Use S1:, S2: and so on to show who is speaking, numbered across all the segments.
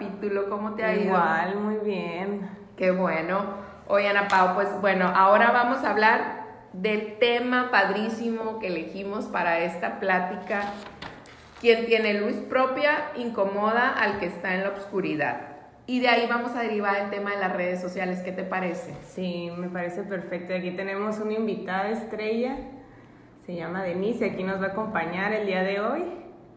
S1: capítulo. ¿Cómo te ha ido?
S2: Igual, muy bien.
S1: Qué bueno. Oye, Ana Pau, pues bueno, ahora vamos a hablar del tema padrísimo que elegimos para esta plática. Quien tiene luz propia incomoda al que está en la oscuridad. Y de ahí vamos a derivar el tema de las redes sociales. ¿Qué te parece?
S2: Sí, me parece perfecto. Aquí tenemos una invitada estrella, se llama Denise, aquí nos va a acompañar el día de hoy.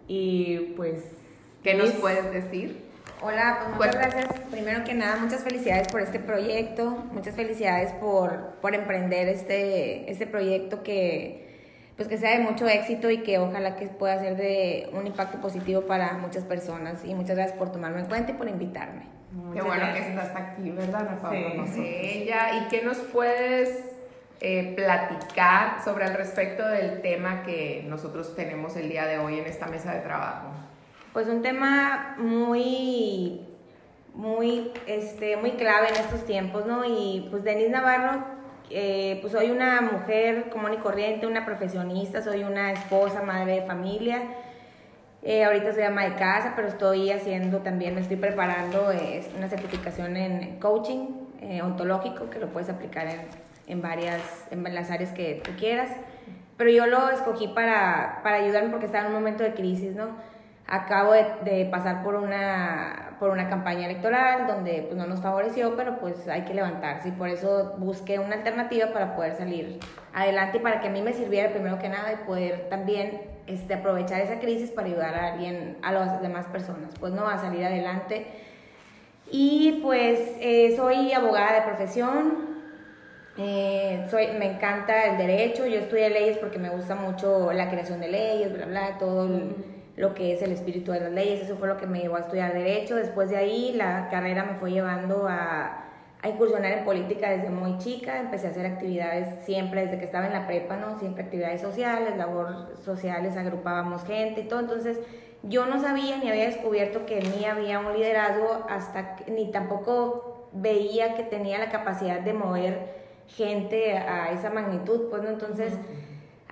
S2: Y pues...
S1: ¿Qué nos puedes decir?
S3: Hola, pues muchas gracias. Primero que nada, muchas felicidades por este proyecto, muchas felicidades por, por emprender este, este proyecto que, pues que sea de mucho éxito y que ojalá que pueda ser de un impacto positivo para muchas personas. Y muchas gracias por tomarme en cuenta y por invitarme.
S1: Qué bueno que estás aquí, ¿verdad, Ana Sí. Ella. ¿Y qué nos puedes eh, platicar sobre al respecto del tema que nosotros tenemos el día de hoy en esta mesa de trabajo?
S3: Pues un tema muy, muy, este, muy clave en estos tiempos, ¿no? Y pues Denise Navarro, eh, pues soy una mujer común y corriente, una profesionista, soy una esposa, madre de familia. Eh, ahorita soy ama de casa, pero estoy haciendo también, me estoy preparando eh, una certificación en coaching eh, ontológico que lo puedes aplicar en, en, varias, en las áreas que tú quieras. Pero yo lo escogí para, para ayudarme porque estaba en un momento de crisis, ¿no? Acabo de, pasar por una, por una campaña electoral donde pues, no nos favoreció, pero pues hay que levantarse. Y por eso busqué una alternativa para poder salir adelante y para que a mí me sirviera primero que nada y poder también este, aprovechar esa crisis para ayudar a alguien, a las demás personas, pues no, a salir adelante. Y pues eh, soy abogada de profesión, eh, soy, me encanta el derecho, yo estudié leyes porque me gusta mucho la creación de leyes, bla, bla, todo el lo que es el espíritu de las leyes, eso fue lo que me llevó a estudiar derecho, después de ahí la carrera me fue llevando a, a incursionar en política desde muy chica, empecé a hacer actividades siempre desde que estaba en la prepa, ¿no? Siempre actividades sociales, labor sociales, agrupábamos gente y todo, entonces yo no sabía ni había descubierto que en mí había un liderazgo hasta ni tampoco veía que tenía la capacidad de mover gente a esa magnitud, pues no, entonces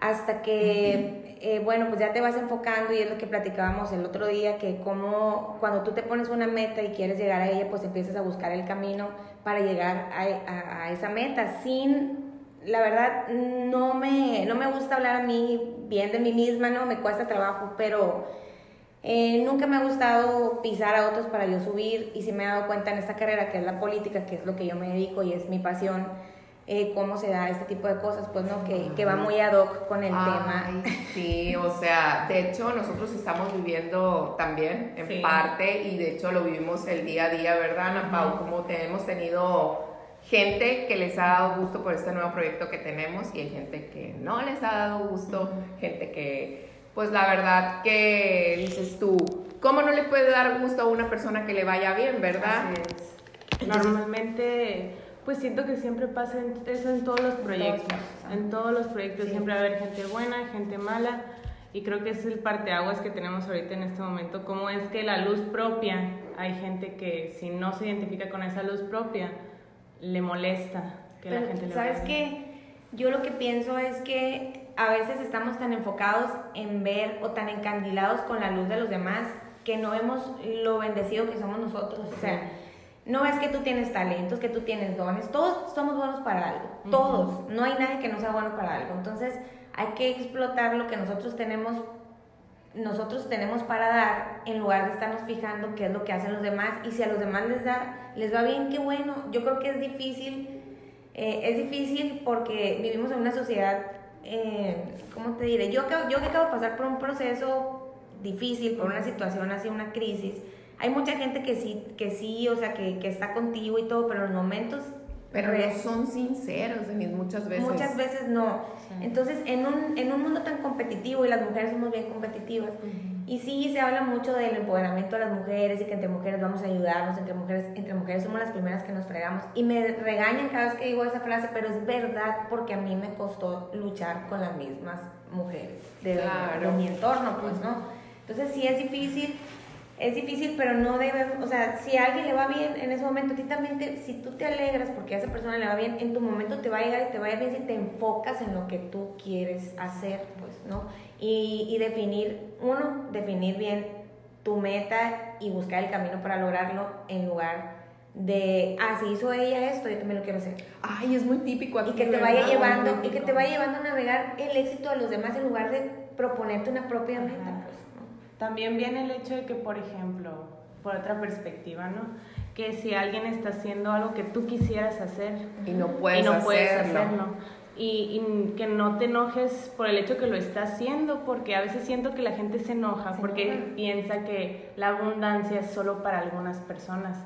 S3: hasta que eh, bueno, pues ya te vas enfocando y es lo que platicábamos el otro día, que como cuando tú te pones una meta y quieres llegar a ella, pues empiezas a buscar el camino para llegar a, esa meta. Sin la verdad no me, no me gusta hablar a mí bien de mí misma, no me cuesta trabajo, pero eh, nunca me ha gustado pisar a otros para yo subir y si me he dado cuenta en esta carrera que es la política, que es lo que yo me dedico y es mi pasión, eh, cómo se da este tipo de cosas, pues no, que, que va muy ad hoc con el tema.
S1: Sí, o sea, de hecho nosotros estamos viviendo también en parte y de hecho lo vivimos el día a día, ¿verdad, Ana Pau? Como hemos tenido gente que les ha dado gusto por este nuevo proyecto que tenemos y hay gente que no les ha dado gusto, gente que, pues la verdad que dices tú, ¿cómo no le puede dar gusto a una persona que le vaya bien, verdad?
S2: Normalmente pues siento que siempre pasa eso en todos los proyectos. En todos los proyectos siempre va a haber gente buena, gente mala. Y creo que es el parteaguas que tenemos ahorita en este momento. Como es que la luz propia, hay gente que si no se identifica con esa luz propia, le molesta que la gente le
S3: ¿Sabes qué? Yo lo que pienso es que a veces estamos tan enfocados en ver o tan encandilados con la luz de los demás que no vemos lo bendecido que somos nosotros. O sea, no es que tú tienes talentos, que tú tienes dones, todos somos buenos para algo, todos, no hay nadie que no sea bueno para algo. Entonces hay que explotar lo que nosotros tenemos, nosotros tenemos para dar en lugar de estarnos fijando qué es lo que hacen los demás y si a los demás les, da, les va bien, qué bueno. Yo creo que es difícil, eh, es difícil porque vivimos en una sociedad, eh, ¿cómo te diré? Yo, yo que acabo de pasar por un proceso difícil, por una situación así, una crisis hay mucha gente que sí, que sí, o sea, que, que está contigo y todo, pero los momentos...
S1: Pero no son sinceros, muchas veces.
S3: Muchas veces no. Entonces, en un, en un mundo tan competitivo, y las mujeres somos bien competitivas, y sí se habla mucho del empoderamiento de las mujeres y que entre mujeres vamos a ayudarnos, entre mujeres, entre mujeres somos las primeras que nos fregamos. Y me regañan cada vez que digo esa frase, pero es verdad porque a mí me costó luchar con las mismas mujeres de, de mi entorno, pues, ¿no? Entonces sí es difícil es difícil, pero no debe, o sea, si a alguien le va bien en ese momento, a ti también, te, si tú te alegras porque a esa persona le va bien, en tu momento te va a llegar y te va a ir bien si te enfocas en lo que tú quieres hacer, pues, ¿no? Y, y definir, uno, definir bien tu meta y buscar el camino para lograrlo en lugar de, ah, si hizo ella esto, yo también lo quiero hacer.
S1: Ay, es muy típico aquí.
S3: Y que te vaya llevando, y que te vaya llevando a navegar el éxito de los demás en lugar de proponerte una propia meta. Pues,
S2: También viene el hecho de que, por ejemplo, por otra perspectiva, ¿no? Que si alguien está haciendo algo que tú quisieras hacer
S1: y no puedes,
S2: y no puedes
S1: hacerlo.
S2: y, que no te enojes por el hecho que lo está haciendo, porque a veces siento que la gente se enoja porque piensa que la abundancia es solo para algunas personas,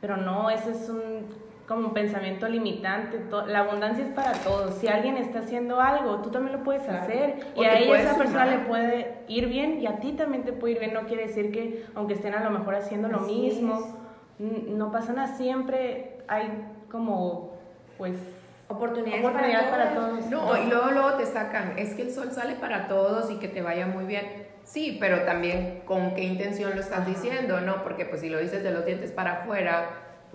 S2: pero no, ese es un como un pensamiento limitante, la abundancia es para todos, si alguien está haciendo algo, tú también lo puedes hacer. Y a ella esa persona le puede ir bien y a ti también te puede ir bien, no quiere decir que aunque estén a lo mejor haciendo lo mismo, no pasa nada, siempre hay como pues
S3: Oportunidades, para, todos.
S1: No, y luego, luego te sacan, es que el sol sale para todos y que te vaya muy bien. Sí, pero también con qué intención lo estás diciendo, ¿no? Porque pues si lo dices de los dientes para afuera,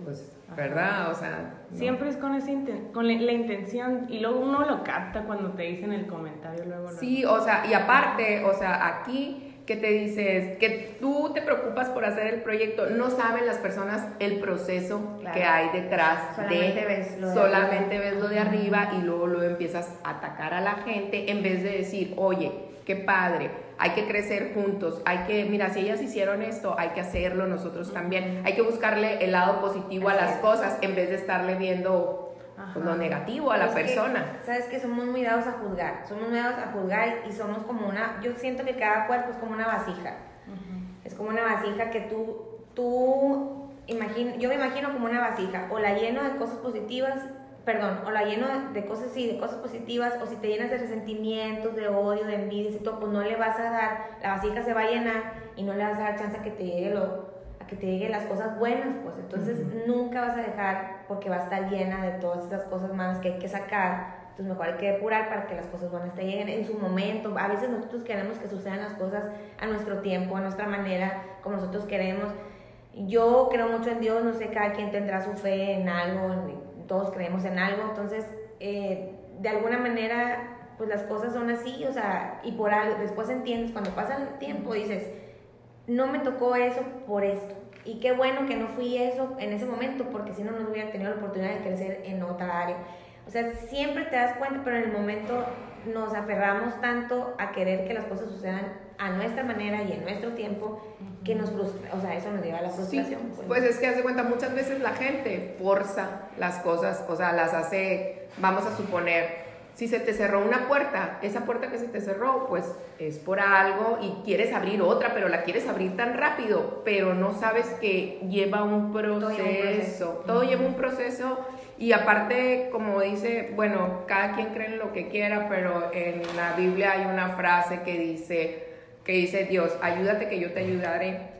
S1: pues, ¿verdad? O sea...
S2: Siempre es con, esa con la, intención y luego uno lo capta cuando te dicen el comentario, luego...
S1: Sí, o sea, y aparte, o sea, aquí que te dices que tú te preocupas por hacer el proyecto, no saben las personas el proceso que hay detrás
S3: solamente
S1: de
S3: ves lo
S1: solamente ves lo de arriba y luego lo empiezas a atacar a la gente en vez de decir, "Oye, qué padre, hay que crecer juntos, hay que, mira, si ellas hicieron esto, hay que hacerlo nosotros también, hay que buscarle el lado positivo a las cosas en vez de estarle viendo pues, lo negativo a la persona.
S3: Sabes que somos muy dados a juzgar, somos muy dados a juzgar y somos como una, yo siento que cada cuerpo es como una vasija, es como una vasija que tú, tú, imagino, yo me imagino como una vasija, o la lleno de cosas positivas, perdón, o la lleno de cosas, sí, de cosas positivas, o si te llenas de resentimientos, de odio, de envidia y todo, pues no le vas a dar, la vasija se va a llenar y no le vas a dar chance a que te llegue lo que te lleguen las cosas buenas, pues entonces nunca vas a dejar porque va a estar llena de todas esas cosas malas que hay que sacar. Entonces mejor hay que depurar para que las cosas buenas te lleguen en su momento. A veces nosotros queremos que sucedan las cosas a nuestro tiempo, a nuestra manera, como nosotros queremos. Yo creo mucho en Dios, no sé, cada quien tendrá su fe en algo, todos creemos en algo, entonces eh, de alguna manera pues las cosas son así, o sea, y por algo, después entiendes, cuando pasa el tiempo dices, no me tocó eso por esto. Y qué bueno que no fui eso en ese momento, porque si no, no hubiera tenido la oportunidad de crecer en otra área. O sea, siempre te das cuenta, pero en el momento nos aferramos tanto a querer que las cosas sucedan a nuestra manera y en nuestro tiempo que nos frustra, o sea, eso nos lleva a la frustración.
S1: pues. pues es que hace cuenta, muchas veces la gente forza las cosas, o sea, las hace, vamos a suponer, si se te cerró una puerta, esa puerta que se te cerró, pues es por algo y quieres abrir otra, pero la quieres abrir tan rápido, pero no sabes que lleva un proceso. Todo lleva un proceso, y aparte, como dice, bueno, cada quien cree en lo que quiera, pero en la Biblia hay una frase que dice, que dice Dios, ayúdate que yo te ayudaré.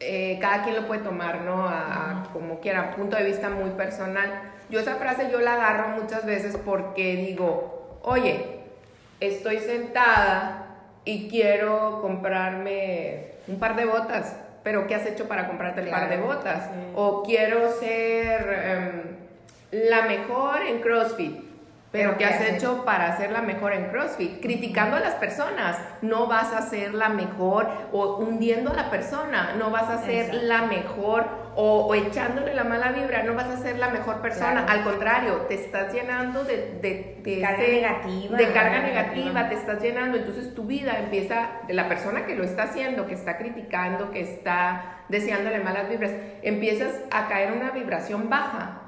S1: Eh, cada quien lo puede tomar, ¿no? A, como quiera, punto de vista muy personal yo esa frase yo la agarro muchas veces porque digo, oye, estoy sentada y quiero comprarme un par de botas, pero ¿qué has hecho para comprarte el par de botas? O quiero ser em, la mejor en CrossFit pero ¿qué has hecho para ser la mejor en CrossFit? Criticando a las personas, no vas a ser la mejor o hundiendo a la persona, no vas a ser la mejor o, echándole la mala vibra, no vas a ser la mejor persona, al contrario, te estás llenando de, de,
S3: carga negativa.
S1: De carga negativa, te estás llenando, entonces tu vida empieza de la persona que lo está haciendo, que está criticando, que está deseándole malas vibras, empiezas a caer una vibración baja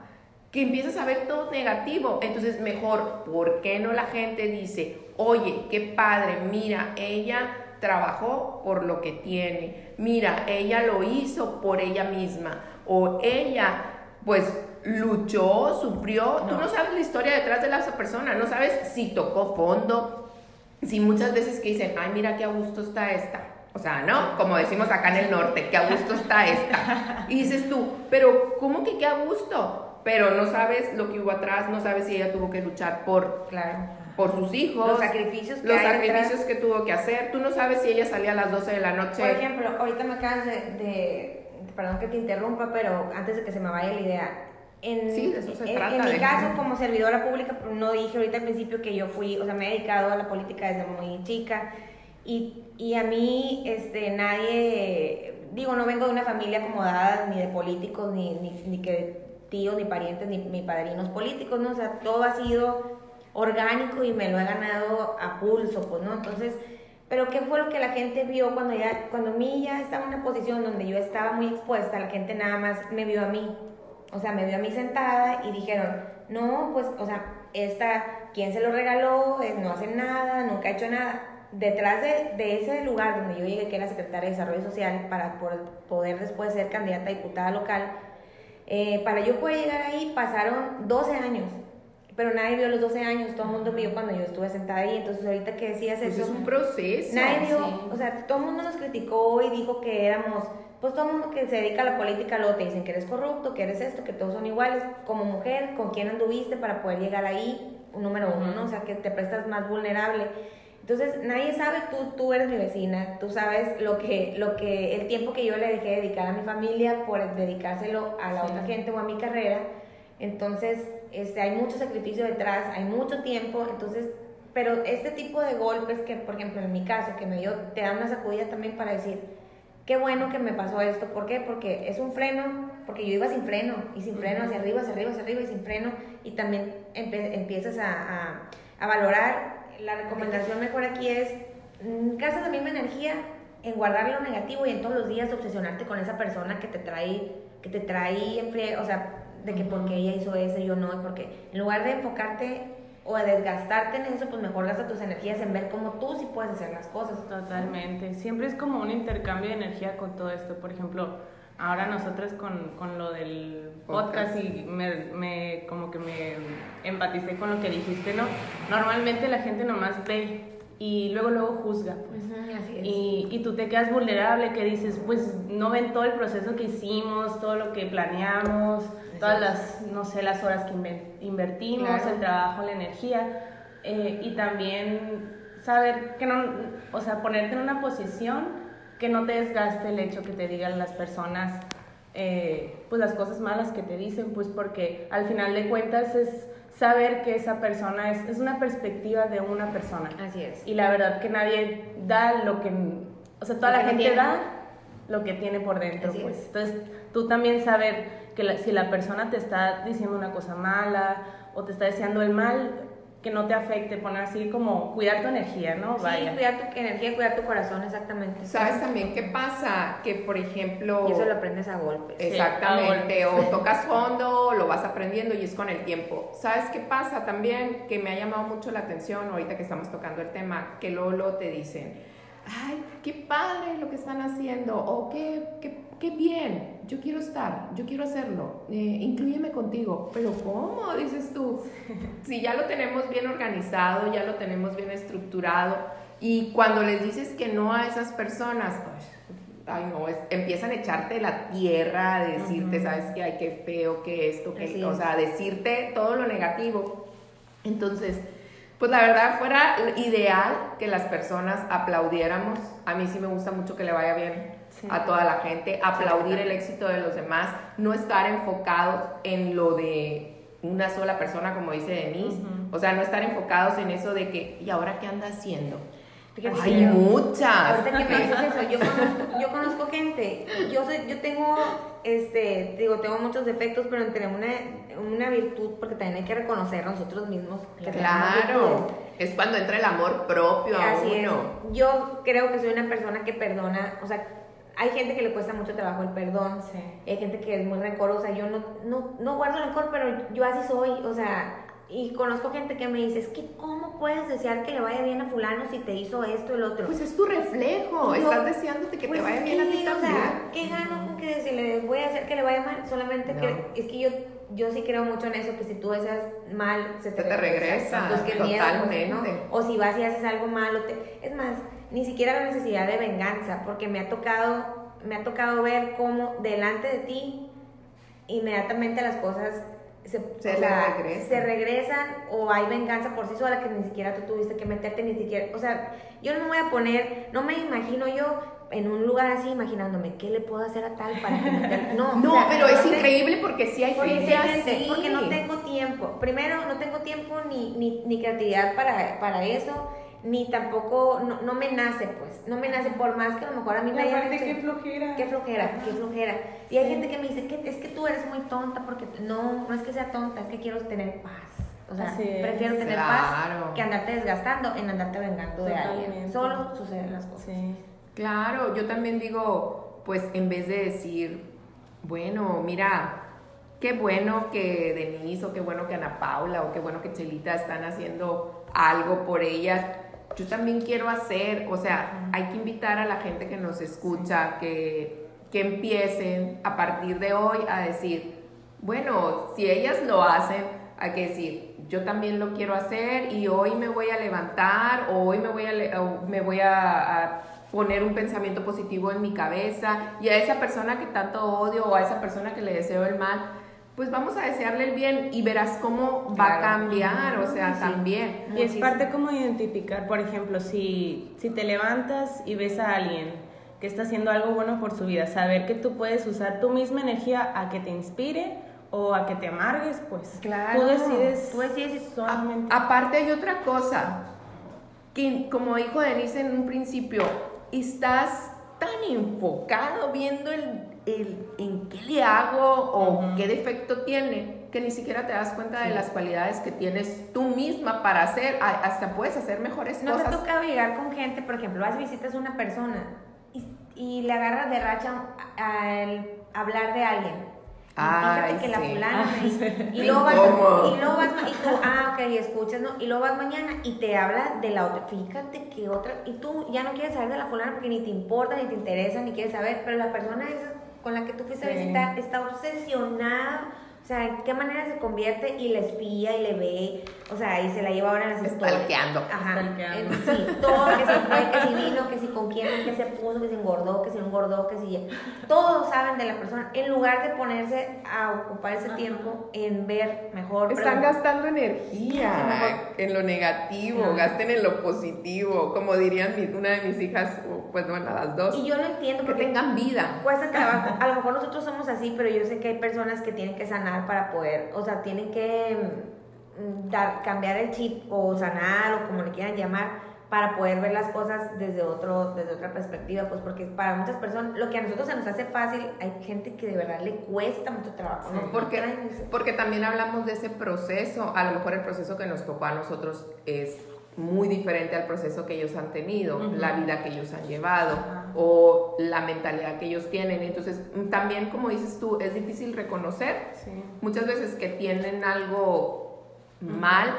S1: que empiezas a ver todo negativo. Entonces, mejor, ¿por qué no la gente dice, oye, qué padre, mira, ella trabajó por lo que tiene, mira, ella lo hizo por ella misma, o ella, pues, luchó, sufrió, tú no sabes la historia detrás de la persona, no sabes si tocó fondo, si muchas veces que dicen, ay, mira qué a gusto está esta. O sea, ¿no? Como decimos acá en el norte, qué a gusto está esta. Y dices tú, pero ¿cómo que qué a gusto? Pero no sabes lo que hubo atrás, no sabes si ella tuvo que luchar por,
S3: claro.
S1: por sus hijos,
S3: los sacrificios, que,
S1: los sacrificios que tuvo que hacer. Tú no sabes si ella salía a las 12 de la noche.
S3: Por ejemplo, ahorita me acabas de, perdón que te interrumpa, pero antes de que se me vaya la idea. En,
S1: sí, de eso se
S3: en,
S1: trata.
S3: En mi caso, como servidora pública, no dije ahorita al principio que yo fui, o sea, me he dedicado a la política desde muy chica Y, y a mí, este, nadie, digo, no vengo de una familia acomodada, ni de políticos, ni, ni, ni que tíos, ni parientes, ni, ni padrinos políticos, ¿no? O sea, todo ha sido orgánico y me lo he ganado a pulso, pues, ¿no? Entonces, pero ¿qué fue lo que la gente vio cuando ya, cuando mí ya estaba en una posición donde yo estaba muy expuesta, la gente nada más me vio a mí, o sea, me vio a mí sentada y dijeron, no, pues, o sea, esta, ¿quién se lo regaló? No hace nada, nunca ha hecho nada. Detrás de, de ese lugar donde yo llegué, que era secretaria de Desarrollo Social, para poder después ser candidata a diputada local, eh, para yo poder llegar ahí pasaron 12 años pero nadie vio los 12 años, todo el mundo vio cuando yo estuve sentada ahí, entonces ahorita que decías
S1: pues
S3: eso...
S1: es un proceso.
S3: Nadie vio, o sea, todo el mundo nos criticó y dijo que éramos, pues todo el mundo que se dedica a la política luego te dicen que eres corrupto, que eres esto, que todos son iguales, como mujer, con quién anduviste para poder llegar ahí, número uno, ¿no? O sea, que te prestas más vulnerable. Entonces, nadie sabe, tú, tú eres mi vecina, tú sabes lo que, lo que, el tiempo que yo le dejé dedicar a mi familia por dedicárselo a la otra gente o a mi carrera. Entonces, este, hay mucho sacrificio detrás, hay mucho tiempo, entonces, pero este tipo de golpes que, por ejemplo, en mi caso, que me dio, te da una sacudida también para decir, qué bueno que me pasó esto, ¿por qué? Porque es un freno, porque yo iba sin freno, y sin freno hacia arriba, hacia arriba, hacia arriba, y sin freno, y también empiezas a, a, a, valorar, la recomendación mejor aquí es, mm, gastas la misma energía en guardar lo negativo y en todos los días obsesionarte con esa persona que te trae, que te trae en o sea, de que porque ella hizo eso y yo no, porque en lugar de enfocarte o de desgastarte en eso, pues mejor gasta tus energías en ver cómo tú sí puedes hacer las cosas.
S2: Totalmente, siempre es como un intercambio de energía con todo esto, por ejemplo, ahora nosotros con, con lo del podcast, y me, me, como que me empaticé con lo que dijiste, ¿no? Normalmente la gente nomás ve y luego luego juzga, pues. y, y, tú te quedas vulnerable, que dices, pues no ven todo el proceso que hicimos, todo lo que planeamos, todas las, no sé, las horas que invertimos, el trabajo, la energía, eh, y también saber que no, o sea, ponerte en una posición que no te desgaste el hecho que te digan las personas, eh, pues las cosas malas que te dicen, pues porque al final de cuentas es saber que esa persona es, es una perspectiva de una persona.
S3: Así es.
S2: Y la verdad que nadie da lo que, o sea, toda la gente da lo que tiene por dentro, pues. Entonces, tú también saber que si la persona te está diciendo una cosa mala o te está deseando el mal, que no te afecte, poner así como cuidar tu energía, ¿no?
S3: Sí, cuidar tu energía, cuidar tu corazón, exactamente.
S1: ¿Sabes también qué pasa? Que, por ejemplo...
S3: Y eso lo aprendes a golpes.
S1: Exactamente, o tocas fondo, lo vas aprendiendo y es con el tiempo. ¿Sabes qué pasa también? Que me ha llamado mucho la atención ahorita que estamos tocando el tema, que Lolo te dicen, ay, qué padre lo que están haciendo, o qué, qué, qué bien, yo quiero estar, yo quiero hacerlo, eh, incluyeme contigo, pero ¿cómo? Dices tú, si ya lo tenemos bien organizado, ya lo tenemos bien estructurado, y cuando les dices que no a esas personas, ay no, empiezan a echarte la tierra, a decirte, sabes que hay qué feo, que esto, que, o sea, decirte todo lo negativo. Entonces, pues la verdad fuera ideal que las personas aplaudiéramos. A mí sí me gusta mucho que le vaya bien a toda la gente, aplaudir el éxito de los demás, no estar enfocados en lo de una sola persona, como dice Denise, o sea, no estar enfocados en eso de que, ¿y ahora qué anda haciendo? Hay muchas.
S3: yo conozco, gente, yo, soy, yo tengo, este, digo, tengo muchos defectos, pero entre una, una virtud, porque también hay que reconocer nosotros mismos.
S1: claro, es cuando entra el amor propio a uno.
S3: Yo creo que soy una persona que perdona, o sea, hay gente que le cuesta mucho trabajo el perdón, hay gente que es muy rencorosa, yo no, no, no guardo rencor, pero yo así soy, o sea, y conozco gente que me dice, es que ¿cómo puedes desear que le vaya bien a fulano si te hizo esto el otro?
S1: Pues es tu reflejo, estás deseándote que te pues vaya bien a ti también. O sea,
S3: ¿qué gano con que si le voy a hacer que le vaya mal? Solamente que es que yo yo sí creo mucho en eso, que si tú deseas mal,
S1: se te, regresa. Pues que totalmente.
S3: O si vas y haces algo malo, te... es más, ni siquiera la necesidad de venganza, porque me ha tocado, me ha tocado ver cómo delante de ti, inmediatamente las cosas se, se, regresan. o hay venganza por sí sola que ni siquiera tú tuviste que meterte, ni siquiera, o sea, yo no me voy a poner, no me imagino yo en un lugar así imaginándome qué le puedo hacer a tal para que me
S1: no no pero es increíble porque sí hay
S3: porque, gente, porque no tengo tiempo. Primero no tengo tiempo ni, ni, ni creatividad para, para eso ni tampoco, no, me nace, pues, no me nace, por más que a lo mejor a mí me
S2: digan... qué flojera.
S3: Qué flojera, qué flojera. Y hay gente que me dice, que es que tú eres muy tonta, porque no, no es que sea tonta, es que quiero tener paz. O sea, prefiero tener paz que andarte desgastando en andarte vengando de alguien. Solo suceden las cosas.
S1: Claro, yo también digo, pues en vez de decir, bueno, mira, qué bueno que Denise o qué bueno que Ana Paula o qué bueno que Chelita están haciendo algo por ellas. Yo también quiero hacer, o sea, hay que invitar a la gente que nos escucha que, que empiecen a partir de hoy a decir, bueno, si ellas lo hacen, hay que decir, yo también lo quiero hacer y hoy me voy a levantar o hoy me voy a, me voy a poner un pensamiento positivo en mi cabeza y a esa persona que tanto odio o a esa persona que le deseo el mal, pues vamos a desearle el bien y verás cómo va a cambiar, o sea, también.
S2: Y es parte como identificar, por ejemplo, si, si te levantas y ves a alguien que está haciendo algo bueno por su vida, saber que tú puedes usar tu misma energía a que te inspire o a que te amargues, pues.
S3: Claro, tú decides, tú decides
S1: solamente. aparte hay otra cosa, que como dijo Denise en un principio, estás tan enfocado viendo el, el en qué le hago o qué defecto tiene que ni siquiera te das cuenta de las cualidades que tienes tú misma para hacer, hasta puedes hacer mejores cosas.
S3: No te toca llegar con gente, por ejemplo, vas visitas a una persona y, y le agarras de racha al hablar de alguien Fíjate que la fulana y, luego vas, y luego vas y tú, ah, ok, escuchas, ¿no? Y luego vas mañana y te habla de la otra. Fíjate que otra, y tú ya no quieres saber de la fulana porque ni te importa, ni te interesa, ni quieres saber, pero la persona esa con la que tú fuiste a visitar está obsesionada sea, ¿en qué manera se convierte y le espía y le ve? O sea, y se la lleva ahora en las
S1: historias. Stalkeando.
S3: Ajá. Sí, todo, que se fue, que si vino, que si con quién, que se puso, que se engordó, que se engordó, que si... Todos saben de la persona, en lugar de ponerse a ocupar ese tiempo en ver mejor...
S1: Están gastando energía en lo negativo, gasten en lo positivo, como dirían una de mis hijas, pues bueno, las dos.
S3: Y yo lo entiendo.
S1: Que tengan vida.
S3: Cuesta trabajo. A lo mejor nosotros somos así, pero yo sé que hay personas que tienen que sanar para poder, o sea, tienen que mm, dar, cambiar el chip o sanar o como le quieran llamar para poder ver las cosas desde, otro, desde otra perspectiva, pues porque para muchas personas lo que a nosotros se nos hace fácil, hay gente que de verdad le cuesta mucho trabajo.
S1: Porque, porque también hablamos de ese proceso, a lo mejor el proceso que nos tocó a nosotros es muy diferente al proceso que ellos han tenido, la vida que ellos han llevado o la mentalidad que ellos tienen. Entonces, mm, también como dices tú, es difícil reconocer muchas veces que tienen algo mal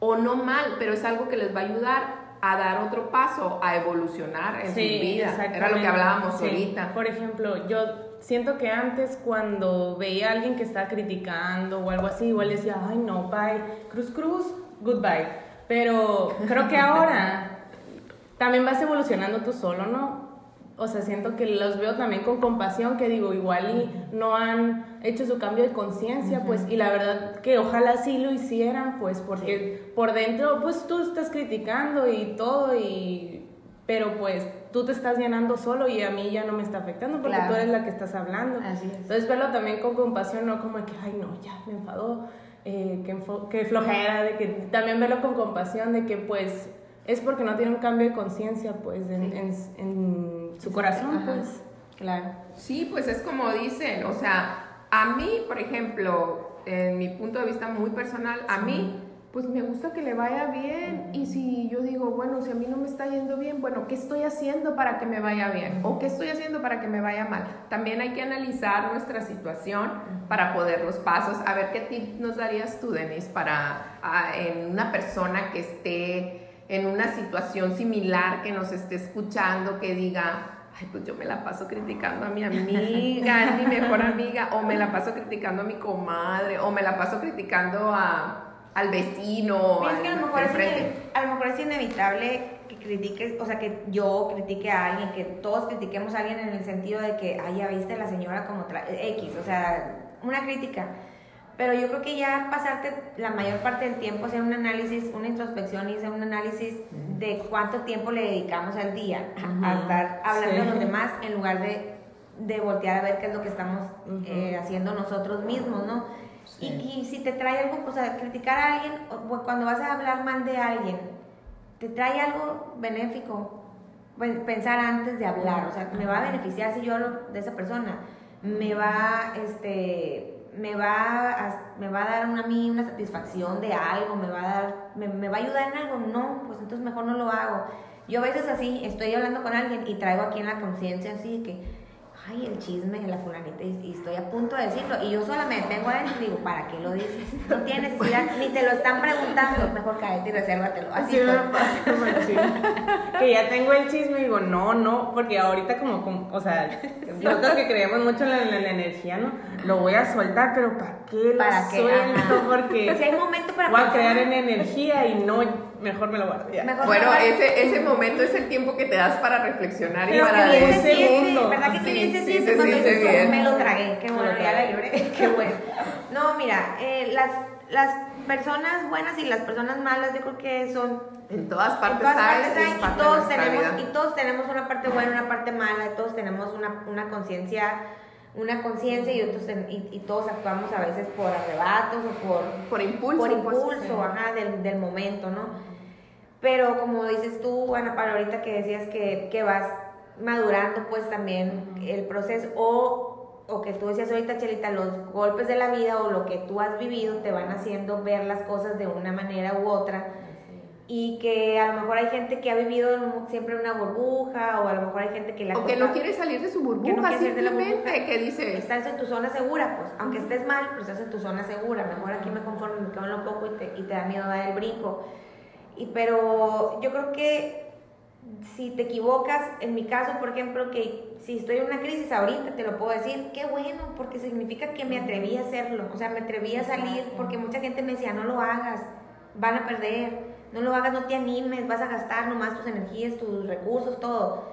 S1: o no mal, pero es algo que les va a ayudar a dar otro paso, a evolucionar en su vida. Era lo que hablábamos ahorita.
S2: Por ejemplo, yo siento que antes cuando veía a alguien que estaba criticando o algo así, igual decía, ay no, bye, cruz cruz, goodbye pero creo que ahora también vas evolucionando tú solo, ¿no? O sea, siento que los veo también con compasión, que digo, igual y no han hecho su cambio de conciencia, pues, y la verdad que ojalá sí lo hicieran, pues, porque por dentro, pues tú estás criticando y todo, y pero pues tú te estás llenando solo y a mí ya no me está afectando porque tú eres la que estás hablando.
S3: Así es.
S2: Entonces verlo también con compasión, no como que, ay no, ya me enfadó eh, que, flojera, de que también verlo con compasión, de que pues es porque no tiene un cambio de conciencia pues en, en, su corazón, pues.
S3: Claro.
S1: Sí, pues es como dicen, o sea, a mí, por ejemplo, en mi punto de vista muy personal, a mí pues me gusta que le vaya bien. Y si yo digo, bueno, si a mí no me está yendo bien, bueno, ¿qué estoy haciendo para que me vaya bien? ¿O qué estoy haciendo para que me vaya mal? También hay que analizar nuestra situación para poder los pasos. A ver, ¿qué tip nos darías tú, Denise, para en una persona que esté en una situación similar, que nos esté escuchando, que diga, ay, pues yo me la paso criticando a mi amiga, mi mejor amiga, o me la paso criticando a mi comadre, o me la paso criticando a al vecino.
S3: es que a lo, mejor es, a lo mejor es inevitable que critiques, o sea, que yo critique a alguien, que todos critiquemos a alguien en el sentido de que, ay, ya viste a la señora como X, o sea, una crítica. Pero yo creo que ya pasarte la mayor parte del tiempo hacer un análisis, una introspección y hacer un análisis de cuánto tiempo le dedicamos al día a estar hablando de los demás en lugar de, de, voltear a ver qué es lo que estamos eh, haciendo nosotros mismos, ¿no? Y, si te trae algo, o sea, criticar a alguien, cuando vas a hablar mal de alguien, te trae algo benéfico, pues, pensar antes de hablar, o sea, me va a beneficiar si yo hablo de esa persona, me va, este, me va a, me va a dar a mí una satisfacción de algo, me va a dar, me, me, va a ayudar en algo, no, pues entonces mejor no lo hago. Yo a veces así, estoy hablando con alguien y traigo aquí en la conciencia así que ay, el chisme de la fulanita, y, estoy a punto de decirlo, y yo solamente tengo adentro y digo, ¿para qué lo dices? No tienes necesidad, ni te lo están preguntando, mejor cállate y resérvatelo. Así
S2: sí, me pasa, Que ya tengo el chisme y digo, no, no, porque ahorita como, o sea, nosotros que creemos mucho en la, energía, ¿no? Lo voy a soltar, pero ¿para qué lo ¿Para suelto? Porque
S3: si hay momento para
S2: voy a crear en energía y no mejor me lo guardo.
S1: bueno, ese, ese momento es el tiempo que te das para reflexionar y
S3: para
S1: decir.
S3: ¿Verdad que sí, bien se siente cuando dices, me lo tragué? Qué bueno, ya la libré. Qué bueno. No, mira, eh, las, las personas buenas y las personas malas, yo creo que son.
S1: En todas partes, en todas partes hay,
S3: y, todos tenemos, y todos tenemos una parte buena, una parte mala, y todos tenemos una, una conciencia una conciencia y, otros y, todos actuamos a veces por arrebatos o por,
S1: por impulso,
S3: por pues, impulso ajá, del, del, momento, ¿no? Pero como dices tú, Ana, para ahorita que decías que, que vas madurando pues también el proceso o, o que tú decías ahorita, Chelita, los golpes de la vida o lo que tú has vivido te van haciendo ver las cosas de una manera u otra y que a lo mejor hay gente que ha vivido siempre en una burbuja o a lo mejor hay gente que la
S1: o que no quiere salir de su burbuja que simplemente que dice
S3: estás en tu zona segura pues aunque estés mal pero estás en tu zona segura. Mejor aquí me conformo me quedo en lo poco y te, y te da miedo dar el brinco. Y pero yo creo que si te equivocas en mi caso por ejemplo que si estoy en una crisis ahorita te lo puedo decir qué bueno porque significa que me atreví a hacerlo. O sea me atreví a salir porque mucha gente me decía no lo hagas van a perder no lo hagas, no te animes, vas a gastar nomás tus energías, tus recursos, todo.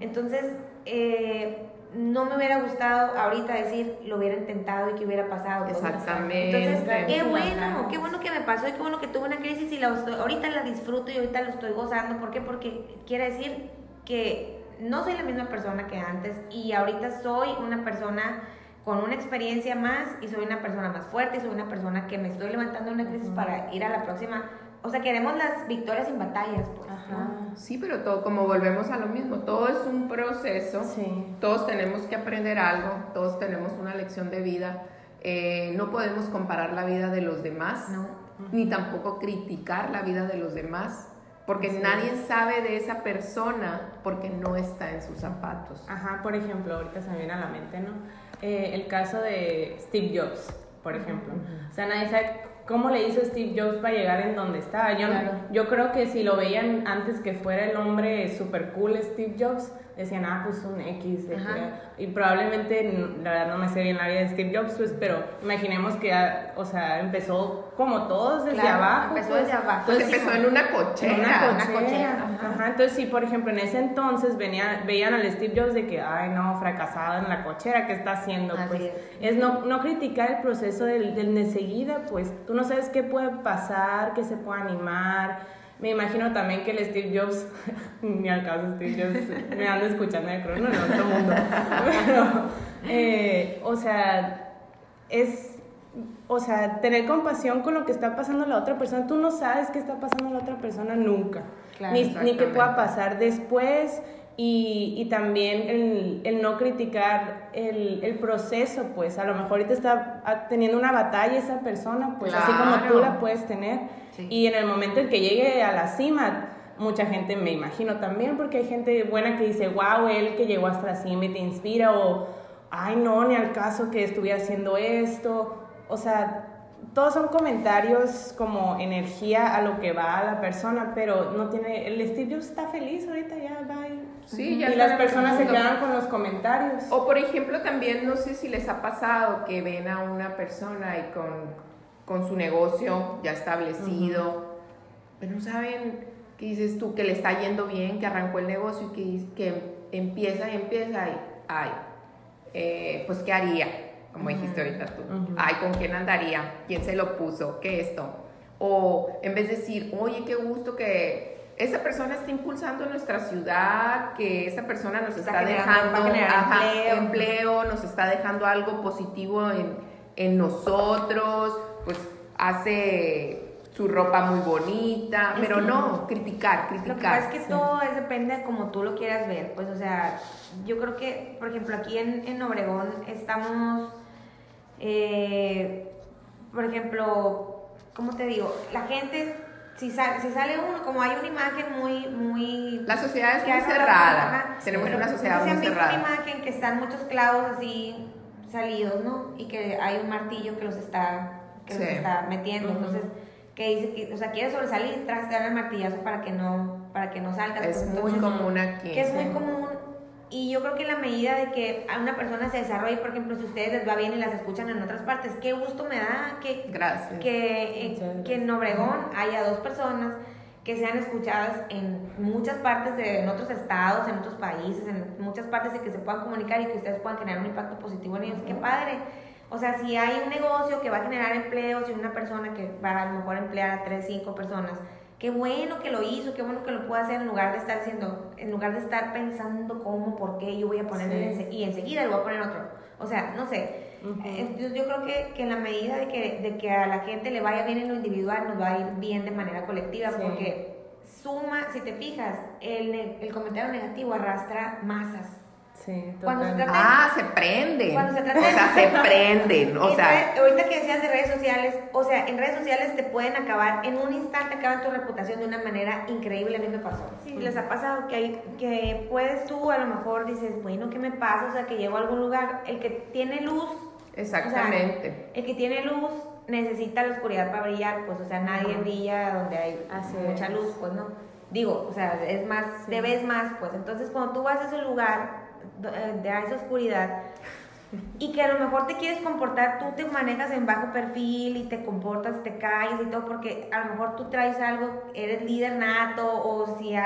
S3: Entonces, eh, no me hubiera gustado ahorita decir lo hubiera intentado y que hubiera pasado.
S1: Exactamente.
S3: Entonces, qué bueno, qué bueno que me pasó y qué bueno que tuve una crisis y la, ahorita la disfruto y ahorita lo estoy gozando. ¿Por qué? Porque quiere decir que no soy la misma persona que antes y ahorita soy una persona con una experiencia más y soy una persona más fuerte y soy una persona que me estoy levantando de una crisis para ir a la próxima o sea, queremos las victorias sin batallas, pues. Ajá.
S1: Sí, pero todo, como volvemos a lo mismo, todo es un proceso. Sí. Todos tenemos que aprender algo, todos tenemos una lección de vida. Eh, no podemos comparar la vida de los demás, no. ni tampoco criticar la vida de los demás, porque nadie sabe de esa persona porque no está en sus zapatos.
S2: Ajá, por ejemplo, ahorita se me viene a la mente, ¿no? Eh, el caso de Steve Jobs, por ejemplo. O sea, nadie sabe cómo le hizo Steve Jobs para llegar en donde está. Yo, yo creo que si lo veían antes que fuera el hombre super cool Steve Jobs, decían, ah, pues un X. y probablemente, la verdad no me sé bien la vida de Steve Jobs, pues, pero imaginemos que, o sea, empezó como todos desde abajo.
S3: Empezó desde
S2: pues.
S3: abajo.
S1: Pues empezó en una cochera.
S2: una cochera. Ajá. Entonces, sí, por ejemplo, en ese entonces venía, veían al Steve Jobs de que, ay, no, fracasado en la cochera, ¿qué está haciendo? pues es, no, no criticar el proceso del, del de seguida, pues tú no sabes qué puede pasar, qué se puede animar me imagino también que el Steve Jobs, ni al caso Steve Jobs, me ando escuchando de crono en otro mundo. Pero, eh, o sea, es, o sea, tener compasión con lo que está pasando la otra persona. Tú no sabes qué está pasando la otra persona nunca. ni, ni qué pueda pasar después. Y, y, también el, el, no criticar el, el, proceso, pues a lo mejor ahorita está teniendo una batalla esa persona, pues así como tú la puedes tener. Y en el momento en que llegue a la cima, mucha gente me imagino también, porque hay gente buena que dice, wow, él que llegó hasta la cima y te inspira, o, ay, no, ni al caso que estuviera haciendo esto. O sea, todos son comentarios como energía a lo que va a la persona, pero no tiene, el Steve Jobs está feliz ahorita, ya va
S1: sí, ya
S2: y las personas se quedan con los comentarios.
S1: O por ejemplo también, no sé si les ha pasado que ven a una persona y con con su negocio ya establecido, pero no saben qué dices tú, que le está yendo bien, que arrancó el negocio y que, que empieza y empieza y, ay, eh, pues ¿qué haría? Como dijiste ahorita tú, ay, ¿con quién andaría? ¿Quién se lo puso? ¿Qué esto? O en vez de decir, oye, qué gusto que esa persona está impulsando nuestra ciudad, que esa persona nos está, dejando empleo. empleo. nos está dejando algo positivo en, en nosotros, pues hace su ropa muy bonita, pero no, criticar, criticar.
S3: Lo que pasa es que todo es, depende de como tú lo quieras ver, pues, o sea, yo creo que, por ejemplo, aquí en, en Obregón estamos, eh, por ejemplo, ¿cómo te digo? La gente si sale, si sale uno, como hay una imagen muy, muy...
S1: La sociedad es muy cerrada. Tenemos una sociedad muy cerrada.
S3: una imagen que están muchos clavos así salidos, ¿no? Y que hay un martillo que los está, que los está metiendo. Entonces, que dice que, o sea, quiere sobresalir, tras de el martillazo para que no, para que no salga.
S1: Es muy común aquí.
S3: Que es muy común y yo creo que en la medida de que a una persona se desarrolle, por ejemplo, si ustedes les va bien y las escuchan en otras partes, qué gusto me da que, que, que en Obregón haya dos personas que sean escuchadas en muchas partes de en otros estados, en otros países, en muchas partes de que se puedan comunicar y que ustedes puedan generar un impacto positivo en ellos. Qué padre. O sea, si hay un negocio que va a generar empleos y una persona que va a lo mejor emplear a tres, cinco personas, qué bueno que lo hizo, qué bueno que lo puede hacer en lugar de estar haciendo, en lugar de estar pensando cómo, por qué, yo voy a poner y enseguida lo voy a poner otro. O sea, no sé. Entonces yo creo que, que, en la medida de que, de que a la gente le vaya bien en lo individual, nos va a ir bien de manera colectiva, porque suma, si te fijas, el, el comentario negativo arrastra masas.
S2: Sí,
S1: cuando se trata ah, se prenden. Cuando se trata o sea, se prenden. O sea,
S3: ahorita que decías de redes sociales, o sea, en redes sociales te pueden acabar, en un instante acaban tu reputación de una manera increíble. A mí me pasó. Sí, les ha pasado que, hay, que puedes tú, a lo mejor dices, bueno, ¿qué me pasa? O sea, que llego a algún lugar, el que tiene luz.
S1: Exactamente.
S3: el que tiene luz necesita la oscuridad para brillar, pues, o sea, nadie brilla donde hay mucha luz, pues no. Digo, o sea, es más, te ves más, pues. Entonces, cuando tú vas a ese lugar, de esa oscuridad. Y que a lo mejor te quieres comportar, tú te manejas en bajo perfil y te comportas, te calles y todo, porque a lo mejor tú traes algo, eres líder nato o si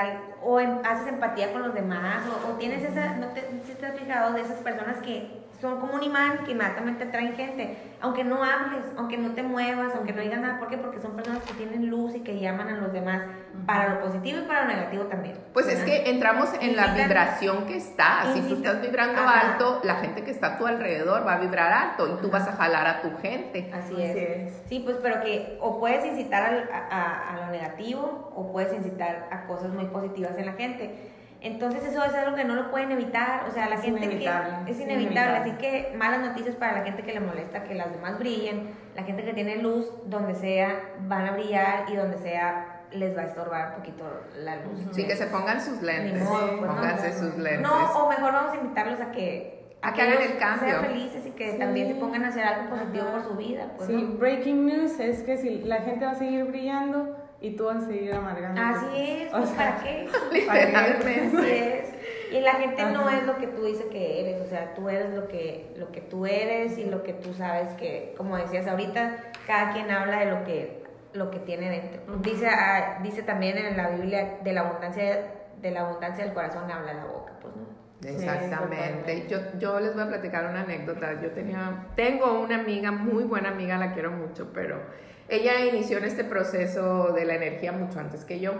S3: o haces empatía con los demás o, tienes esa, no te, si te has fijado de esas personas que son como un imán que inmediatamente traen gente, aunque no hables, aunque no te muevas, aunque no digas nada, ¿por qué? Porque son personas que tienen luz y que llaman a los demás para lo positivo y para lo negativo también.
S1: Pues es que entramos en la vibración que está, si tú estás vibrando alto, la gente que está a tu alrededor va a vibrar alto y tú vas a jalar a tu gente.
S3: Así, es. Sí, pues pero que o puedes incitar a, a lo negativo o puedes incitar a cosas muy positivas en la gente. Entonces eso es algo que no lo pueden evitar, o sea, la gente que es inevitable, así que malas noticias para la gente que le molesta que las demás brillen, la gente que tiene luz, donde sea van a brillar y donde sea les va a estorbar un poquito la luz.
S1: Sí, que se pongan sus lentes. Pues, Pónganse sus lentes.
S3: No, o mejor vamos a invitarlos a que
S1: a que hagan el cambio.
S3: Sean felices y que también se pongan a hacer algo positivo por su vida. Pues,
S2: sí, breaking news es que si la gente va a seguir brillando, y tú vas a seguir amargando.
S3: Así es, pues, ¿para qué?
S1: Literalmente.
S3: es. Y la gente no es lo que tú dices que eres, o sea, tú eres lo que, lo que tú eres y lo que tú sabes que, como decías ahorita, cada quien habla de lo que, lo que tiene dentro. Dice, ah, dice también en la Biblia, de la abundancia, de la abundancia del corazón habla la boca, pues no.
S1: Exactamente. yo, yo les voy a platicar una anécdota. Yo tenía, tengo una amiga, muy buena amiga, la quiero mucho, pero ella inició en este proceso de la energía mucho antes que yo.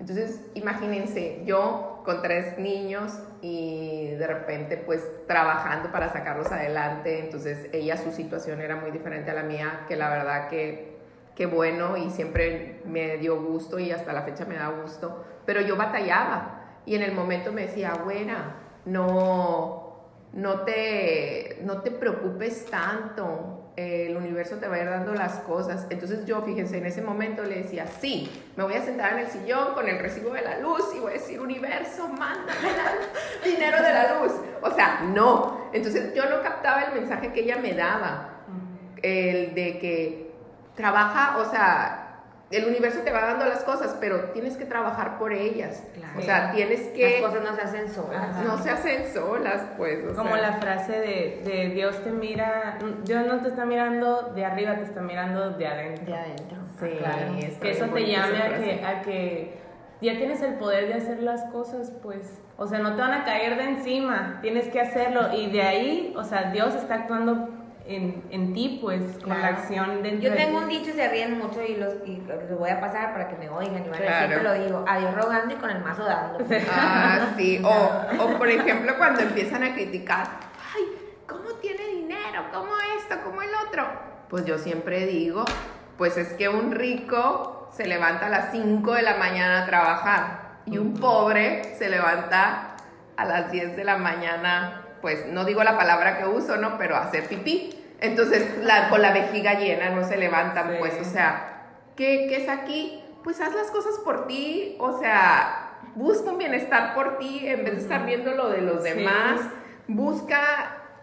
S1: Entonces, imagínense, yo con tres niños y de repente pues trabajando para sacarlos adelante, entonces ella su situación era muy diferente a la mía, que la verdad que, que bueno y siempre me dio gusto y hasta la fecha me da gusto, pero yo batallaba y en el momento me decía, buena, no, no, te, no te preocupes tanto, el universo te va a ir dando las cosas. Entonces yo, fíjense, en ese momento le decía, sí, me voy a sentar en el sillón con el recibo de la luz y voy a decir, universo, mándame el dinero de la luz. O sea, no. Entonces yo no captaba el mensaje que ella me daba, el de que trabaja, o sea, el universo te va dando las cosas, pero tienes que trabajar por ellas. O sea, tienes que...
S3: Las cosas no se hacen solas.
S1: No se hacen solas, pues.
S2: Como la frase de, de, Dios te mira, Dios no te está mirando de arriba, te está mirando de adentro.
S3: De adentro.
S2: Sí, claro. Que eso te llame a que, a que ya tienes el poder de hacer las cosas, pues, o sea, no te van a caer de encima, tienes que hacerlo y de ahí, o sea, Dios está actuando en, en ti, pues, con la acción dentro
S3: Yo tengo un dicho y se ríen mucho y los, y los voy a pasar para que me oigan y van a siempre lo digo, adiós rogando y con el mazo dando.
S1: Ah, sí, o, o por ejemplo cuando empiezan a criticar, ay, ¿cómo tiene dinero? ¿Cómo esto? ¿Cómo el otro? Pues yo siempre digo, Pues es que un rico se levanta a las 5 de la mañana a trabajar y un pobre se levanta a las 10 de la mañana, pues no digo la palabra que uso, ¿no? Pero hacer pipí. Entonces, con la vejiga llena no se levantan, pues, o sea, ¿qué, ¿qué es aquí? Pues haz las cosas por ti, o sea, busca un bienestar por ti en vez de estar viendo lo de los demás. Busca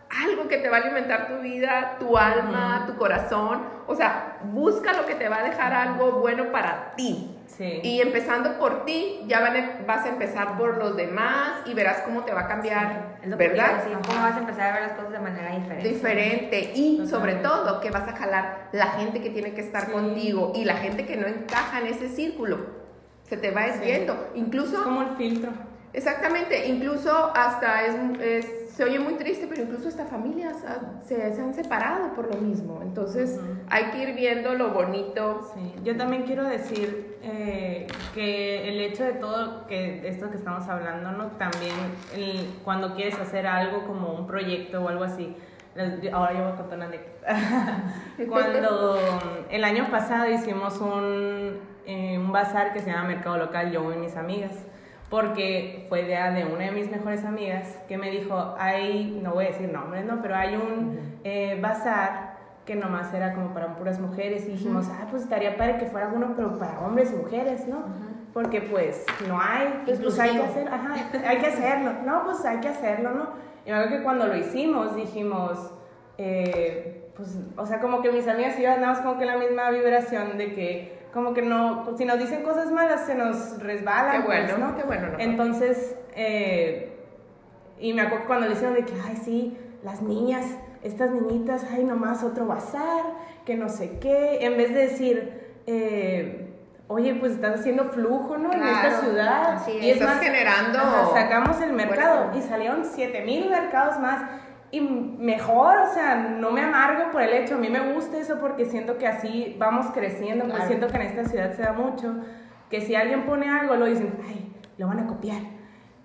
S1: algo que te va a alimentar tu vida, tu alma, tu corazón. O sea, busca lo que te va a dejar algo bueno para ti. Y empezando por ti, ya vas a empezar por los demás y verás cómo te va a cambiar, ¿verdad?
S3: cómo vas a empezar a ver las cosas de manera diferente.
S1: Diferente y sobre todo que vas a jalar la gente que tiene que estar contigo y la gente que no encaja en ese círculo se te va desviando. Incluso...
S2: Es como el filtro.
S1: Exactamente, incluso hasta es, se oye muy triste, pero incluso hasta familias se, han separado por lo mismo. Entonces hay que ir viendo lo bonito.
S2: Sí. Yo también quiero decir eh, que el hecho de todo que esto que estamos hablando, ¿no? también cuando quieres hacer algo como un proyecto o algo así, ahora yo voy a contar una anécdota. Cuando el año pasado hicimos un, eh, un bazar que se llama Mercado Local, yo y mis amigas, porque fue idea de una de mis mejores amigas que me dijo, hay, no voy a decir nombres, ¿no? Pero hay un eh, bazar que nomás era como para puras mujeres y dijimos, ah, pues estaría padre que fuera uno, pero para hombres y mujeres, ¿no? Porque pues no hay, pues, pues hay que hacer, ajá, hay que hacerlo, no, pues hay que hacerlo, ¿no? Y me acuerdo que cuando lo hicimos dijimos, eh, pues, o sea, como que mis amigas y yo andamos como que la misma vibración de que, como que no, si nos dicen cosas malas se nos resbalan.
S1: Qué pues, bueno, ¿no? Qué bueno, ¿no?
S2: Entonces, eh, y me acuerdo cuando le hicieron de que, ay, sí, las niñas, estas niñitas, ay, nomás otro bazar, que no sé qué, en vez de decir, eh, oye, pues estás haciendo flujo, ¿no? en esta ciudad.
S1: y es estás generando.
S2: sacamos el mercado y salieron 7000 mercados más. Y mejor, o sea, no me amargo por el hecho, a mí me gusta eso porque siento que así vamos creciendo, pues siento que en esta ciudad se da mucho, que si alguien pone algo, lo dicen, ay, lo van a copiar.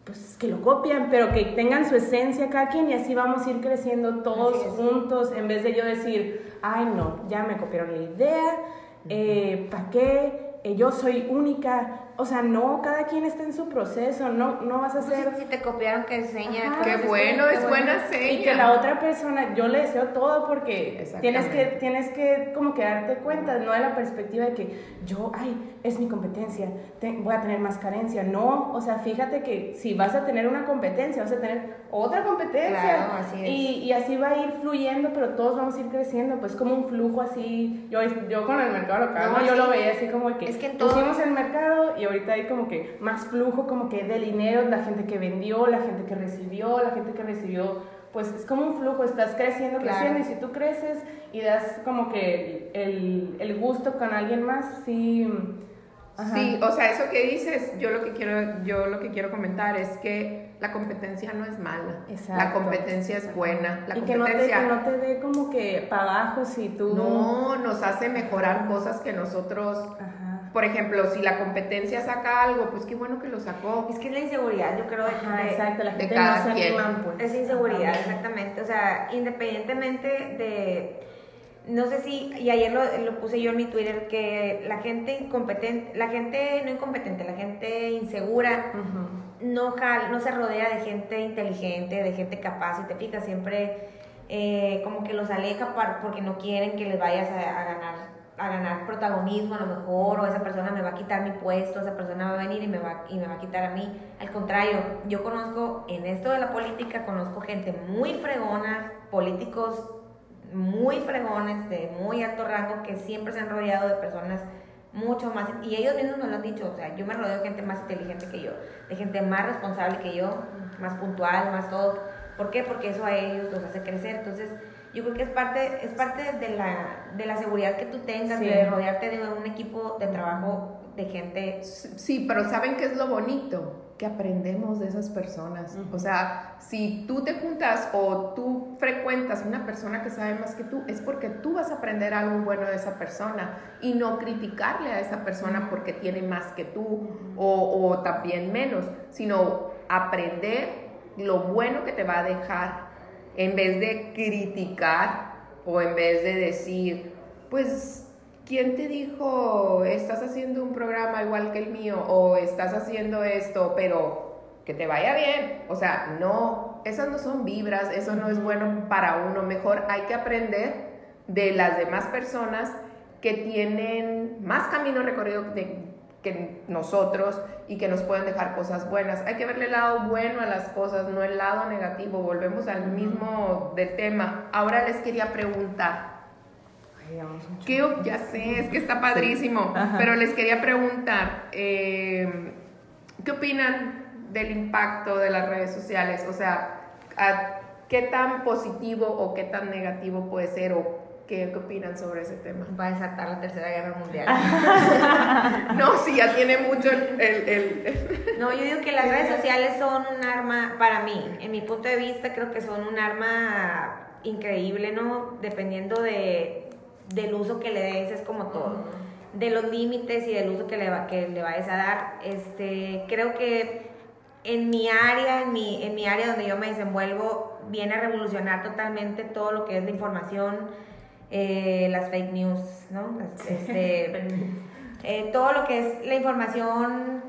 S2: Pues que lo copian, pero que tengan su esencia cada quien y así vamos a ir creciendo todos juntos, en vez de yo decir, ay, no, ya me copiaron la idea, eh, ¿para qué? Eh, yo soy única. O sea, no, cada quien está en su proceso, no, no vas a ser...
S3: Si te copiaron, que enseña.
S1: qué bueno, es buena seña.
S2: Y que la otra persona, yo le deseo todo porque tienes que, tienes que como que darte cuenta, no de la perspectiva de que yo, ay, es mi competencia, voy a tener más carencia. No, o sea, fíjate que si vas a tener una competencia, vas a tener otra competencia.
S3: Claro, así es.
S2: Y, y, así va a ir fluyendo, pero todos vamos a ir creciendo, pues como un flujo así. Yo, yo con el mercado local, yo lo veía así como que es que pusimos el mercado y ahorita hay como que más flujo como que de dinero, la gente que vendió, la gente que recibió, la gente que recibió, pues es como un flujo, estás creciendo, creciendo y si tú creces y das como que el, el gusto con alguien más, sí...
S1: Sí, o sea, eso que dices, yo lo que quiero, yo lo que quiero comentar es que la competencia no es mala, Exacto. la competencia es buena, la
S2: y
S1: competencia
S2: que no, te, dé como que para abajo si tú
S1: no nos hace mejorar cosas que nosotros Ajá por ejemplo, si la competencia saca algo, pues qué bueno que lo sacó.
S3: Es que es la inseguridad, yo creo, de,
S2: exacto, la gente
S1: no se animan,
S3: pues. Es inseguridad, exactamente. O sea, independientemente de no sé si, y ayer lo, lo, puse yo en mi Twitter, que la gente incompetente, la gente no incompetente, la gente insegura, no, no se rodea de gente inteligente, de gente capaz, y te fijas, siempre eh, como que los aleja porque no quieren que les vayas a ganar a ganar protagonismo a lo mejor, o esa persona me va a quitar mi puesto, esa persona va a venir y me va, y me va a quitar a mí. Al contrario, yo conozco, en esto de la política, conozco gente muy fregona, políticos muy fregones, de muy alto rango, que siempre se han rodeado de personas mucho más, y ellos mismos me lo han dicho, o sea, yo me rodeo de gente más inteligente que yo, de gente más responsable que yo, más puntual, más todo. ¿Por qué? Porque eso a ellos los hace crecer. Entonces, yo creo que es parte, es parte de, la, de la seguridad que tú tengas, de rodearte de un equipo de trabajo de gente.
S1: Sí, pero ¿saben qué es lo bonito? Que aprendemos de esas personas. O sea, si tú te juntas o tú frecuentas una persona que sabe más que tú, es porque tú vas a aprender algo bueno de esa persona y no criticarle a esa persona porque tiene más que tú o, o también menos, sino aprender lo bueno que te va a dejar en vez de criticar o en vez de decir, pues ¿quién te dijo, estás haciendo un programa igual que el mío o estás haciendo esto, pero que te vaya bien? O sea, no, esas no son vibras, eso no es bueno para uno. Mejor hay que aprender de las demás personas que tienen más camino recorrido que nosotros y que nos pueden dejar cosas buenas. Hay que verle el lado bueno a las cosas, no el lado negativo. Volvemos al mismo de tema. Ahora les quería preguntar. ¿Qué, ya sé, es que está padrísimo, pero les quería preguntar, eh, ¿qué opinan del impacto de las redes sociales? O sea, ¿qué tan positivo o qué tan negativo puede ser o ¿Qué, opinan sobre ese tema?
S3: Va a desatar la Tercera Guerra Mundial.
S1: no, sí, ya tiene mucho el, el,
S3: No, yo digo que las redes sociales son un arma, para mí, en mi punto de vista, creo que son un arma increíble, ¿no? Dependiendo de, del uso que le des, es como todo. De los límites y del uso que le, va, que le vayas a dar. Este, creo que en mi área, en mi, en mi área donde yo me desenvuelvo, viene a revolucionar totalmente todo lo que es la información eh, las fake news, ¿no? Este, eh, todo lo que es la información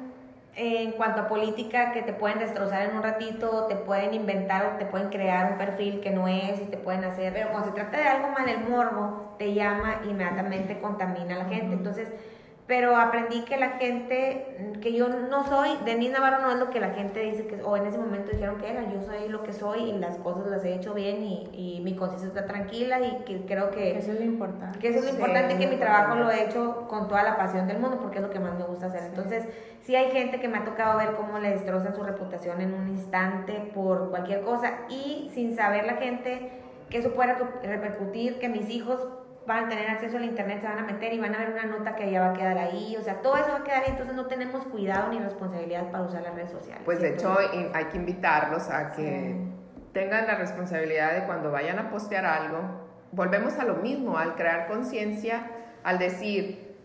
S3: en cuanto a política que te pueden destrozar en un ratito, te pueden inventar o te pueden crear un perfil que no es y te pueden hacer, pero cuando se trata de algo mal, el morbo te llama inmediatamente contamina a la gente. Entonces, pero aprendí que la gente, que yo no soy, Denise Navarro no es lo que la gente dice que, o en ese momento dijeron que era, yo soy lo que soy y las cosas las he hecho bien y, y mi conciencia está tranquila y que creo que...
S2: Eso es lo importante.
S3: Que eso es lo importante, que mi trabajo lo he hecho con toda la pasión del mundo porque es lo que más me gusta hacer. Entonces, sí hay gente que me ha tocado ver cómo le destrozan su reputación en un instante por cualquier cosa y sin saber la gente que eso puede repercutir, que mis hijos van a tener acceso al internet, se van a meter y van a ver una nota que ya va a quedar ahí, o sea, todo eso va a quedar ahí, entonces no tenemos cuidado ni responsabilidad para usar las redes sociales.
S1: Pues de hecho hay que invitarlos a que tengan la responsabilidad de cuando vayan a postear algo, volvemos a lo mismo, al crear conciencia, al decir,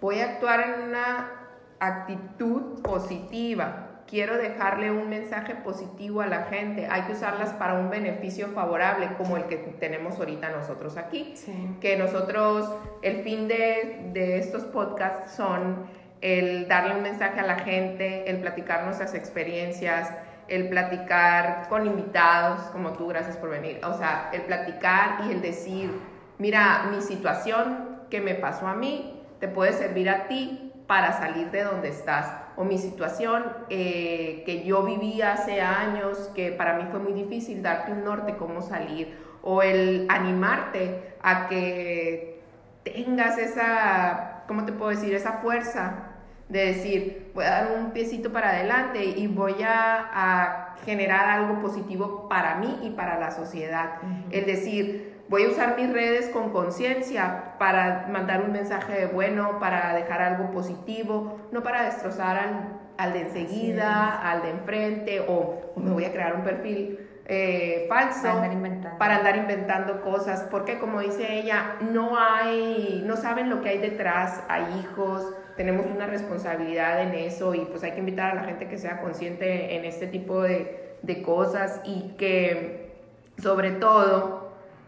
S1: voy a actuar en una actitud positiva, quiero dejarle un mensaje positivo a la gente, hay que usarlas para un beneficio favorable como el que tenemos ahorita nosotros aquí. Que nosotros, el fin de, de, estos podcasts son el darle un mensaje a la gente, el platicar nuestras experiencias, el platicar con invitados como tú, gracias por venir, o sea, el platicar y el decir, mira, mi situación que me pasó a mí te puede servir a ti para salir de donde estás o mi situación eh, que yo viví hace años, que para mí fue muy difícil darte un norte, cómo salir, o el animarte a que tengas esa, ¿cómo te puedo decir?, esa fuerza de decir, voy a dar un piecito para adelante y voy a, a generar algo positivo para mí y para la sociedad. El decir, voy a usar mis redes con conciencia para mandar un mensaje bueno, para dejar algo positivo, no para destrozar al, al de enseguida, al de enfrente, o, me voy a crear un perfil eh, falso para andar, inventando. para andar inventando cosas, porque como dice ella, no hay, no saben lo que hay detrás, hay hijos, tenemos una responsabilidad en eso y pues hay que invitar a la gente que sea consciente en este tipo de, de cosas y que sobre todo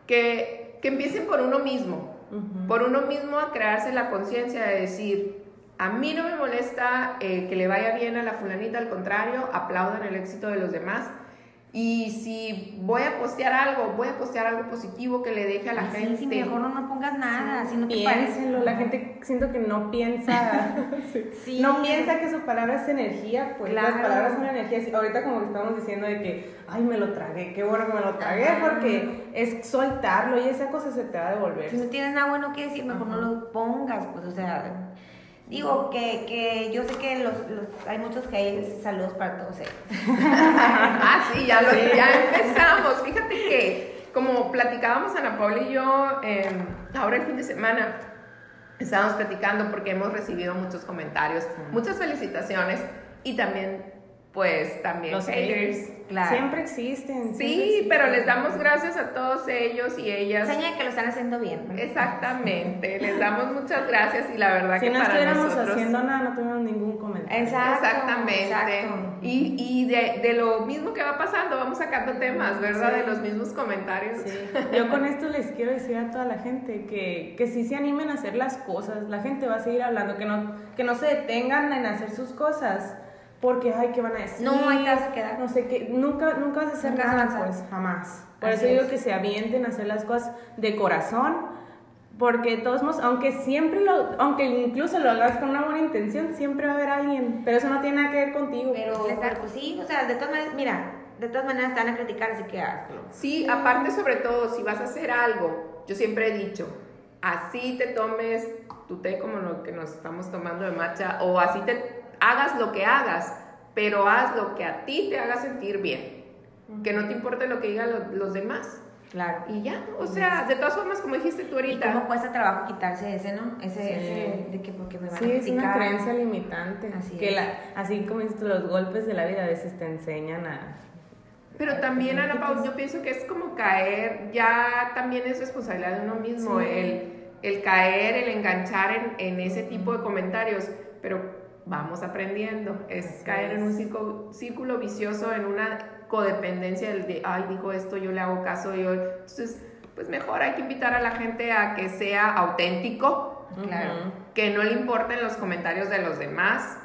S1: que, que empiecen por uno mismo, por uno mismo a crearse la conciencia de decir, a mí no me molesta eh, que le vaya bien a la fulanita, al contrario, aplaudan el éxito de los demás y si voy a postear algo, voy a postear algo positivo que le deje a la gente.
S3: Sí, mejor no, no pongas nada, si no te
S2: La gente siento que no piensa, sí. no piensa que su palabra es energía, pues las palabras son energía. Ahorita como estamos diciendo de que, ay, me lo tragué, qué bueno que me lo tragué, porque es soltarlo y esa cosa se te va a devolver.
S3: Si no tienes nada bueno que decir, mejor no lo pongas, pues, o sea Digo que, que yo sé que los, hay muchos que hay saludos para todos ellos.
S1: ah, sí, ya, lo, ya empezamos. Fíjate que como platicábamos Ana Paula y yo em, ahora el fin de semana, estábamos platicando porque hemos recibido muchos comentarios, muchas felicitaciones y también pues también
S2: Los
S1: haters.
S2: Claro. Siempre existen.
S1: Sí, pero les damos gracias a todos ellos y ellas.
S3: Que lo están haciendo bien.
S1: Exactamente, les damos muchas gracias y la verdad
S2: si
S1: que
S2: no
S1: para
S2: estuviéramos
S1: nosotros...
S2: haciendo nada, no tuviéramos ningún comentario.
S3: Exacto,
S1: Exactamente.
S3: exacto.
S1: Y, y de, de, lo mismo que va pasando, vamos sacando temas, ¿verdad?
S2: Sí.
S1: De los mismos comentarios.
S2: Sí. Yo con esto les quiero decir a toda la gente que, que sí se animen a hacer las cosas. La gente va a seguir hablando, que no, que no se detengan en hacer sus cosas. Porque, ay, ¿qué van a decir?
S3: No, ahí te vas a quedar.
S2: No sé qué, nunca, nunca vas a hacer
S3: Nunca
S2: nada, pues, jamás. Por
S3: Así
S2: eso digo
S3: es.
S2: que se avienten a hacer las cosas de corazón. Porque de todos modos, aunque siempre lo, aunque incluso lo hagas con una buena intención, siempre va a haber alguien. Pero eso no tiene nada que ver contigo.
S3: Pero, pues sí, o sea, de todas maneras, mira, de todas maneras te van a criticar, así que hazlo.
S1: Sí, aparte sobre todo, si vas a hacer algo, yo siempre he dicho, así te tomes tu té como lo que nos estamos tomando de matcha, o así te hagas lo que hagas, pero haz lo que a ti te haga sentir bien. Que no te importe lo que digan lo- los demás.
S3: Claro.
S1: Y ya, o sea, de todas formas, como dijiste tú
S3: Y
S1: ahorita.
S3: cómo cuesta trabajo quitarse ese, ¿no? Ese,
S2: Sí.
S3: ese de que porque me van
S2: Sí,
S3: a
S2: es
S3: criticar.
S2: una creencia limitante.
S3: Así
S2: que
S3: es.
S2: La, así como dices los golpes de la vida a veces te enseñan a...
S1: Pero también, Ana Pau, yo pienso que es como caer, ya también es responsabilidad de uno mismo,
S2: Sí.
S1: el, el caer, el enganchar en, en ese tipo de comentarios, pero vamos aprendiendo, es caer en un
S2: es.
S1: círculo, círculo vicioso, en una codependencia del de, ay, dijo esto, yo le hago caso, yo, entonces, pues mejor hay que invitar a la gente a que sea auténtico,
S3: Claro.
S2: Ujú.
S1: que no le importen los comentarios de los demás.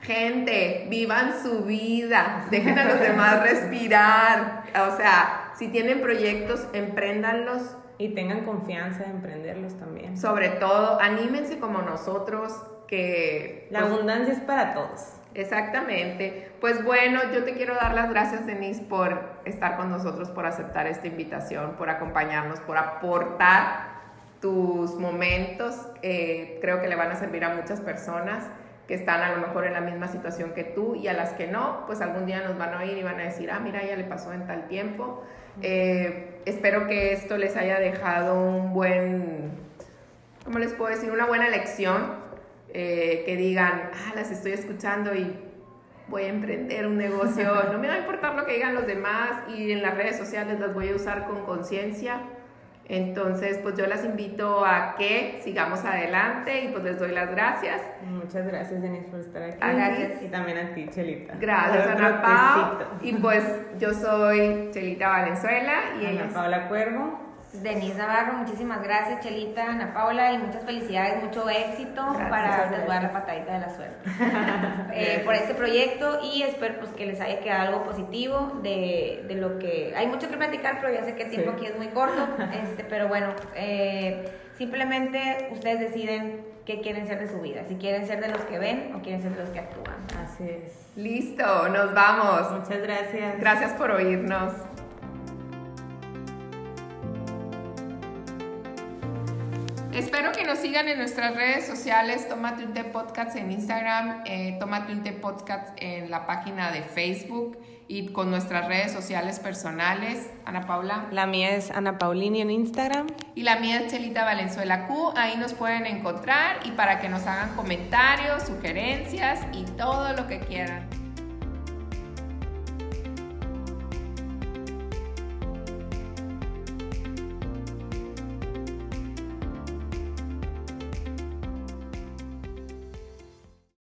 S1: Gente, vivan su vida, dejen a los demás respirar. O sea, si tienen proyectos, empréndanlos.
S2: Y tengan confianza en emprenderlos también.
S1: Sobre todo, anímense como nosotros, que...
S2: La
S1: pues,
S2: abundancia es para todos.
S1: Exactamente. Pues bueno, yo te quiero dar las gracias, Denise, por estar con nosotros, por aceptar esta invitación, por acompañarnos, por aportar tus momentos. Eh, creo que le van a servir a muchas personas que están a lo mejor en la misma situación que tú y a las que no, pues algún día nos van a oír y van a decir, ah, mira, ya le pasó en tal tiempo. Eh, espero que esto les haya dejado un buen, ¿cómo les puedo decir? Una buena lección eh, que digan, ah, las estoy escuchando y voy a emprender un negocio, no me va a importar lo que digan los demás y en las redes sociales las voy a usar con conciencia. Entonces, pues yo las invito a que sigamos adelante y pues les doy las gracias.
S2: Muchas gracias, Denise, por estar aquí.
S1: Gracias.
S2: Y también a ti, Chelita.
S1: Gracias, Ana Pau. Y pues yo soy Chelita Valenzuela y ella
S2: Ana
S1: es-
S2: Paula Cuervo.
S3: Denise Navarro, muchísimas gracias, Chelita, Ana Paula, y muchas felicidades, mucho éxito
S1: Gracias,
S3: para
S2: gracias.
S3: les voy a dar la patadita de la suerte eh, por este proyecto y espero pues que les haya quedado algo positivo de, de lo que hay mucho que platicar, pero ya sé que el tiempo
S2: Sí.
S3: aquí es muy corto, este, pero bueno, eh, simplemente ustedes deciden qué quieren ser de su vida, si quieren ser de los que ven o quieren ser de los que actúan.
S2: Así es.
S1: Listo, nos vamos.
S2: Muchas gracias.
S1: Gracias por oírnos. Espero que nos sigan en nuestras redes sociales. Tómate un té podcast en Instagram, eh, Tómate un té podcast en la página de Facebook y con nuestras redes sociales personales. Ana Paula.
S2: La mía es Ana Paulini en Instagram.
S1: Y la mía es Chelita Valenzuela Q. Ahí nos pueden encontrar y para que nos hagan comentarios, sugerencias y todo lo que quieran.